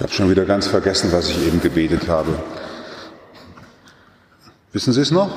Ich habe schon wieder ganz vergessen, was ich eben gebetet habe. Wissen Sie es noch?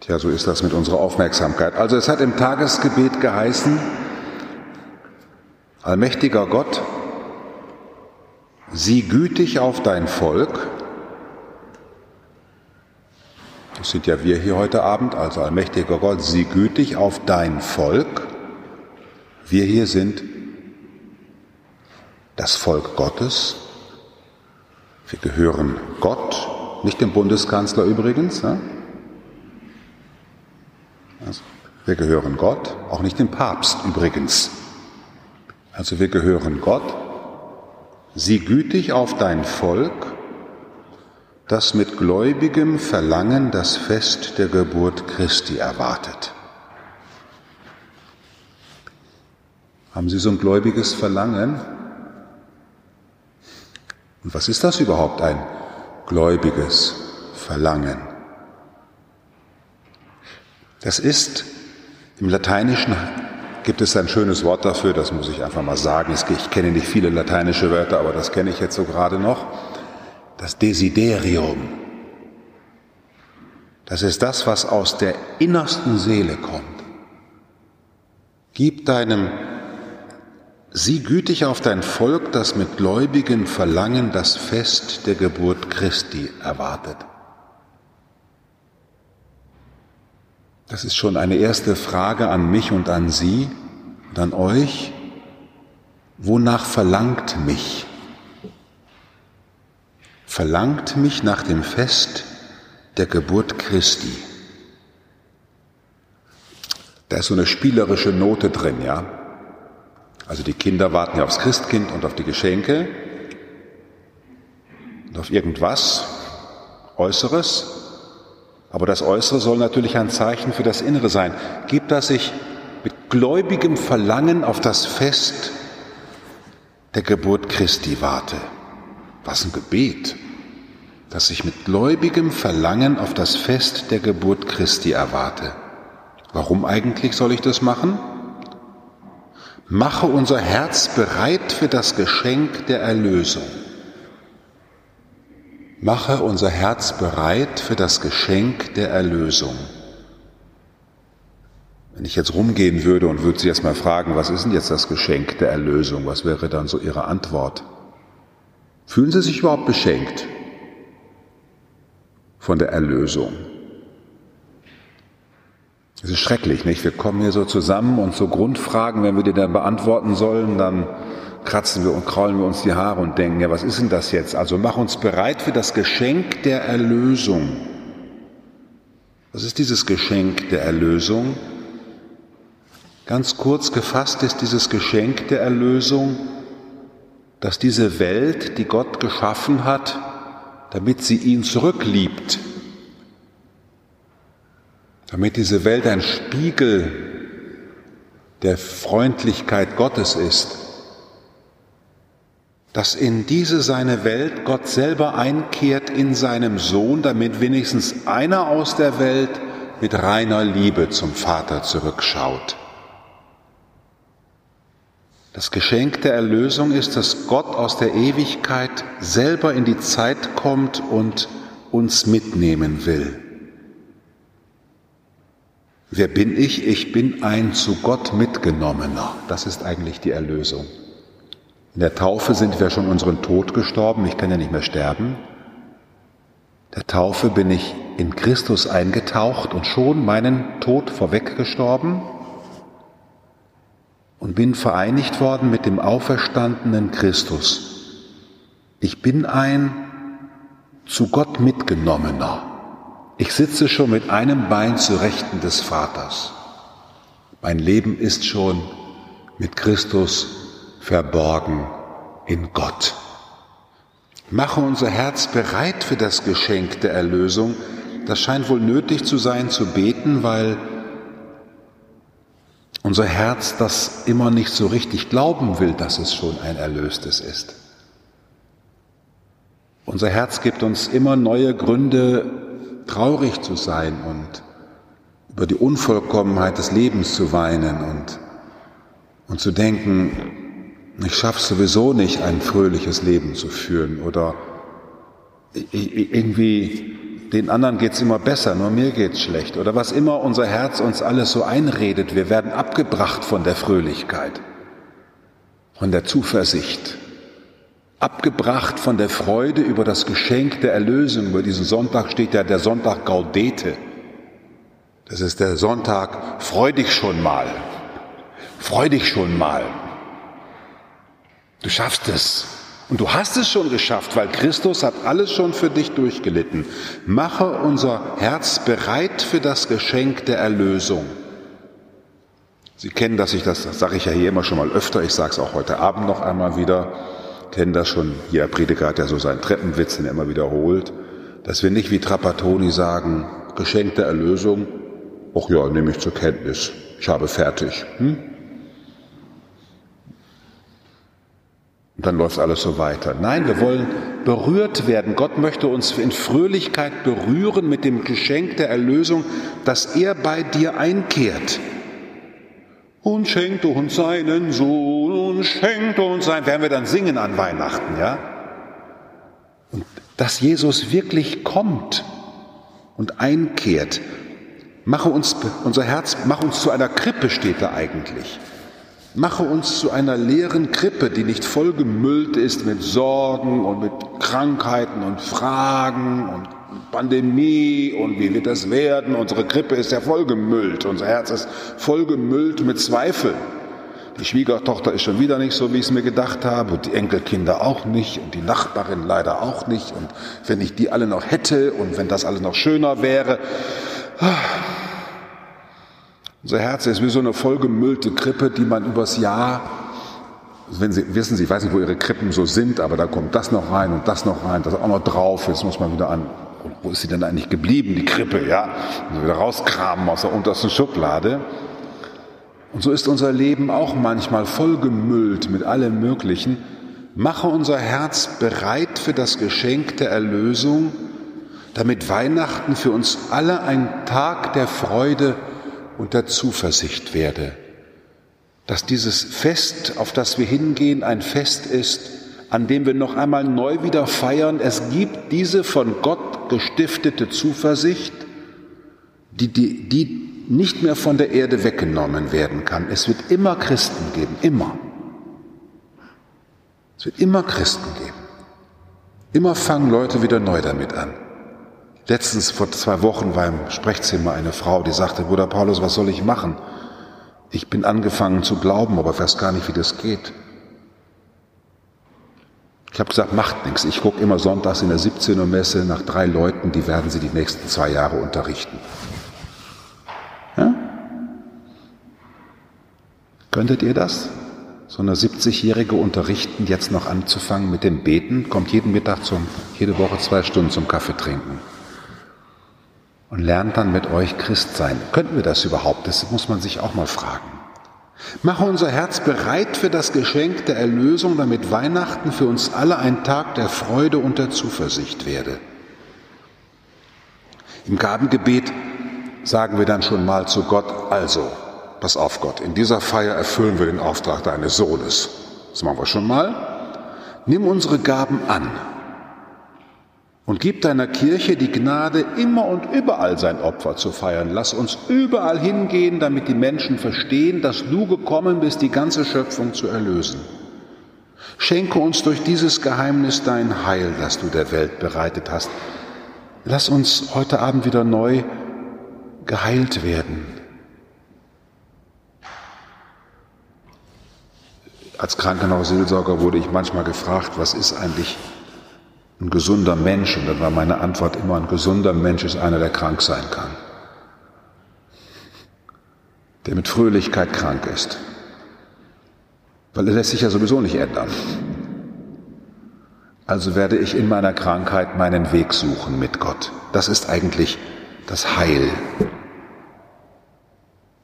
Tja, so ist das mit unserer Aufmerksamkeit. Also es hat im Tagesgebet geheißen, allmächtiger Gott, sieh gütig auf dein Volk. Das sind ja wir hier heute Abend, also allmächtiger Gott, sieh gütig auf dein Volk. Wir hier sind das Volk Gottes. Wir gehören Gott, nicht dem Bundeskanzler übrigens. Ne? Also, wir gehören Gott, auch nicht dem Papst übrigens. Also wir gehören Gott. Sieh gütig auf dein Volk, das mit gläubigem Verlangen das Fest der Geburt Christi erwartet. Haben Sie so ein gläubiges Verlangen? Und was ist das überhaupt, ein gläubiges Verlangen? Das ist, im Lateinischen gibt es ein schönes Wort dafür, das muss ich einfach mal sagen. Ich kenne nicht viele lateinische Wörter, aber das kenne ich jetzt so gerade noch. Das Desiderium. Das ist das, was aus der innersten Seele kommt. Gib deinem Sieh gütig auf dein Volk, das mit gläubigen Verlangen das Fest der Geburt Christi erwartet. Das ist schon eine erste Frage an mich und an Sie und an euch. Wonach verlangt mich? Verlangt mich nach dem Fest der Geburt Christi. Da ist so eine spielerische Note drin, ja. Also die Kinder warten ja aufs Christkind und auf die Geschenke und auf irgendwas Äußeres. Aber das Äußere soll natürlich ein Zeichen für das Innere sein. Gibt das sich mit gläubigem Verlangen auf das Fest der Geburt Christi warte. Was ein Gebet, dass ich mit gläubigem Verlangen auf das Fest der Geburt Christi erwarte. Warum eigentlich soll ich das machen? Mache unser Herz bereit für das Geschenk der Erlösung. Mache unser Herz bereit für das Geschenk der Erlösung. Wenn ich jetzt rumgehen würde und würde Sie jetzt mal fragen, was ist denn jetzt das Geschenk der Erlösung? Was wäre dann so Ihre Antwort? Fühlen Sie sich überhaupt beschenkt von der Erlösung? Es ist schrecklich, nicht? Wir kommen hier so zusammen und so Grundfragen, wenn wir die dann beantworten sollen, dann kratzen wir und kraulen wir uns die Haare und denken, ja, was ist denn das jetzt? Also mach uns bereit für das Geschenk der Erlösung. Was ist dieses Geschenk der Erlösung? Ganz kurz gefasst ist dieses Geschenk der Erlösung, dass diese Welt, die Gott geschaffen hat, damit sie ihn zurückliebt, damit diese Welt ein Spiegel der Freundlichkeit Gottes ist, dass in diese seine Welt Gott selber einkehrt in seinem Sohn, damit wenigstens einer aus der Welt mit reiner Liebe zum Vater zurückschaut. Das Geschenk der Erlösung ist, dass Gott aus der Ewigkeit selber in die Zeit kommt und uns mitnehmen will. Wer bin ich? Ich bin ein zu Gott mitgenommener. Das ist eigentlich die Erlösung. In der Taufe sind wir schon unseren Tod gestorben. Ich kann ja nicht mehr sterben. Der Taufe bin ich in Christus eingetaucht und schon meinen Tod vorweggestorben und bin vereinigt worden mit dem auferstandenen Christus. Ich bin ein zu Gott mitgenommener. Ich sitze schon mit einem Bein zu Rechten des Vaters. Mein Leben ist schon mit Christus verborgen in Gott. Mache unser Herz bereit für das Geschenk der Erlösung. Das scheint wohl nötig zu sein, zu beten, weil unser Herz das immer nicht so richtig glauben will, dass es schon ein Erlöstes ist. Unser Herz gibt uns immer neue Gründe, traurig zu sein und über die Unvollkommenheit des Lebens zu weinen und, und zu denken, ich schaffe sowieso nicht, ein fröhliches Leben zu führen oder irgendwie den anderen geht's immer besser, nur mir geht's schlecht oder was immer unser Herz uns alles so einredet, wir werden abgebracht von der Fröhlichkeit, von der Zuversicht, abgebracht von der Freude über das Geschenk der Erlösung. Über diesen Sonntag steht ja der Sonntag Gaudete. Das ist der Sonntag, freu dich schon mal, freu dich schon mal. Du schaffst es. Und du hast es schon geschafft, weil Christus hat alles schon für dich durchgelitten. Mache unser Herz bereit für das Geschenk der Erlösung. Sie kennen das, ich das, das sage ich ja hier immer schon mal öfter, ich sage es auch heute Abend noch einmal wieder, kennen das schon, jeder Prediger hat ja so seinen Treppenwitz, den er immer wiederholt, dass wir nicht wie Trapattoni sagen, Geschenk der Erlösung, ach ja, nehme ich zur Kenntnis, ich habe fertig. Hm? Und dann läuft alles so weiter. Nein, wir wollen berührt werden. Gott möchte uns in Fröhlichkeit berühren mit dem Geschenk der Erlösung, dass er bei dir einkehrt. Und schenkt uns seinen Sohn und schenkt uns sein. Werden wir dann singen an Weihnachten, ja? Und dass Jesus wirklich kommt und einkehrt. Mache uns unser Herz, mach uns zu einer Krippe, steht da eigentlich. Mache uns zu einer leeren Krippe, die nicht vollgemüllt ist mit Sorgen und mit Krankheiten und Fragen und Pandemie und wie wird das werden. Unsere Krippe ist ja vollgemüllt, unser Herz ist vollgemüllt mit Zweifeln. Die Schwiegertochter ist schon wieder nicht so, wie ich es mir gedacht habe, und die Enkelkinder auch nicht und die Nachbarin leider auch nicht. Und wenn ich die alle noch hätte und wenn das alles noch schöner wäre. Unser Herz ist wie so eine vollgemüllte Krippe, die man übers Jahr, wenn Sie wissen, Sie, ich weiß nicht, wo Ihre Krippen so sind, aber da kommt das noch rein und das noch rein, das auch noch drauf, jetzt muss man wieder an. Wo ist sie denn eigentlich geblieben, die Krippe, ja? Und wieder rauskramen aus der untersten Schublade. Und so ist unser Leben auch manchmal vollgemüllt mit allem Möglichen. Mache unser Herz bereit für das Geschenk der Erlösung, damit Weihnachten für uns alle ein Tag der Freude und der Zuversicht werde, dass dieses Fest, auf das wir hingehen, ein Fest ist, an dem wir noch einmal neu wieder feiern. Es gibt diese von Gott gestiftete Zuversicht, die, die, die nicht mehr von der Erde weggenommen werden kann. Es wird immer Christen geben, immer. Es wird immer Christen geben. Immer fangen Leute wieder neu damit an. Letztens vor zwei Wochen war im Sprechzimmer eine Frau, die sagte, Bruder Paulus, was soll ich machen? Ich bin angefangen zu glauben, aber weiß gar nicht, wie das geht. Ich habe gesagt, macht nichts. Ich gucke immer sonntags in der 17 Uhr Messe nach drei Leuten, die werden Sie die nächsten zwei Jahre unterrichten. Ja? Könntet ihr das? So eine 70-Jährige unterrichten, jetzt noch anzufangen mit dem Beten, kommt jeden Mittag zum, jede Woche zwei Stunden zum Kaffee trinken und lernt dann mit euch Christ sein. Könnten wir das überhaupt? Das muss man sich auch mal fragen. Mache unser Herz bereit für das Geschenk der Erlösung, damit Weihnachten für uns alle ein Tag der Freude und der Zuversicht werde. Im Gabengebet sagen wir dann schon mal zu Gott, also, pass auf Gott, in dieser Feier erfüllen wir den Auftrag deines Sohnes. Das machen wir schon mal. Nimm unsere Gaben an und gib deiner Kirche die Gnade, immer und überall sein Opfer zu feiern. Lass uns überall hingehen, damit die Menschen verstehen, dass du gekommen bist, die ganze Schöpfung zu erlösen. Schenke uns durch dieses Geheimnis dein Heil, das du der Welt bereitet hast. Lass uns heute Abend wieder neu geheilt werden. Als Krankenhausseelsorger wurde ich manchmal gefragt, was ist eigentlich ein gesunder Mensch. Und dann war meine Antwort immer, ein gesunder Mensch ist einer, der krank sein kann. Der mit Fröhlichkeit krank ist. Weil er lässt sich ja sowieso nicht ändern. Also werde ich in meiner Krankheit meinen Weg suchen mit Gott. Das ist eigentlich das Heil.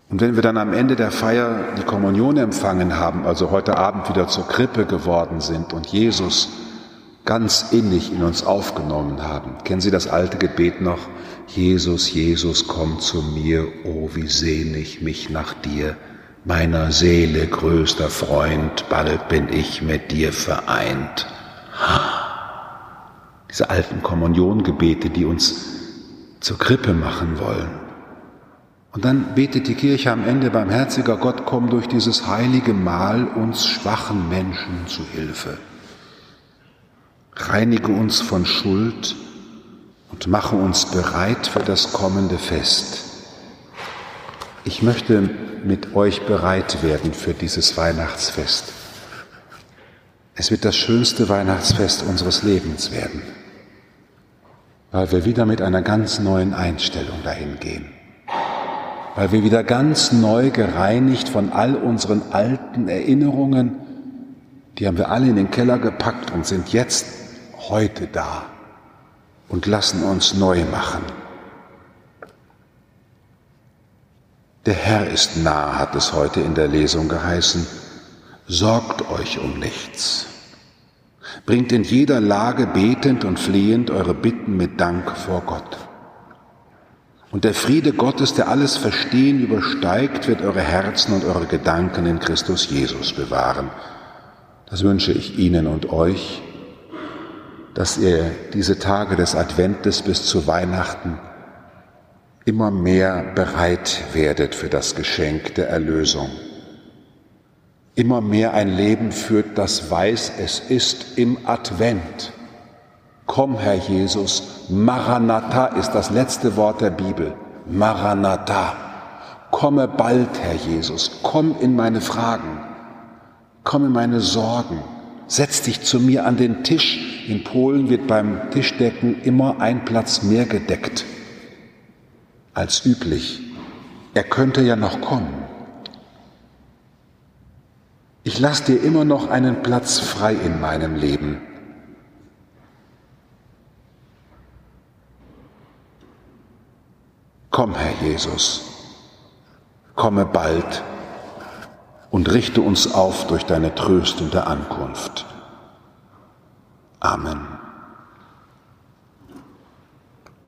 Und wenn wir dann am Ende der Feier die Kommunion empfangen haben, also heute Abend wieder zur Krippe geworden sind und Jesus ganz innig in uns aufgenommen haben. Kennen Sie das alte Gebet noch? Jesus, Jesus, komm zu mir, oh wie sehne ich mich nach dir, meiner Seele größter Freund, bald bin ich mit dir vereint. Diese alten Kommuniongebete, die uns zur Krippe machen wollen. Und dann betet die Kirche am Ende, barmherziger Gott, komm durch dieses heilige Mahl uns schwachen Menschen zu Hilfe. Reinige uns von Schuld und mache uns bereit für das kommende Fest. Ich möchte mit euch bereit werden für dieses Weihnachtsfest. Es wird das schönste Weihnachtsfest unseres Lebens werden, weil wir wieder mit einer ganz neuen Einstellung dahin gehen, weil wir wieder ganz neu gereinigt von all unseren alten Erinnerungen, die haben wir alle in den Keller gepackt und sind jetzt heute da und lassen uns neu machen. Der Herr ist nah, hat es heute in der Lesung geheißen. Sorgt euch um nichts. Bringt in jeder Lage betend und flehend eure Bitten mit Dank vor Gott. Und der Friede Gottes, der alles Verstehen übersteigt, wird eure Herzen und eure Gedanken in Christus Jesus bewahren. Das wünsche ich Ihnen und euch, dass ihr diese Tage des Adventes bis zu Weihnachten immer mehr bereit werdet für das Geschenk der Erlösung. Immer mehr ein Leben führt, das weiß, es ist im Advent. Komm, Herr Jesus, Maranatha ist das letzte Wort der Bibel. Maranatha. Komme bald, Herr Jesus, komm in meine Fragen, komm in meine Sorgen, setz dich zu mir an den Tisch. In Polen wird beim Tischdecken immer ein Platz mehr gedeckt als üblich. Er könnte ja noch kommen. Ich lasse dir immer noch einen Platz frei in meinem Leben. Komm, Herr Jesus, komme bald und richte uns auf durch deine tröstende Ankunft. Amen.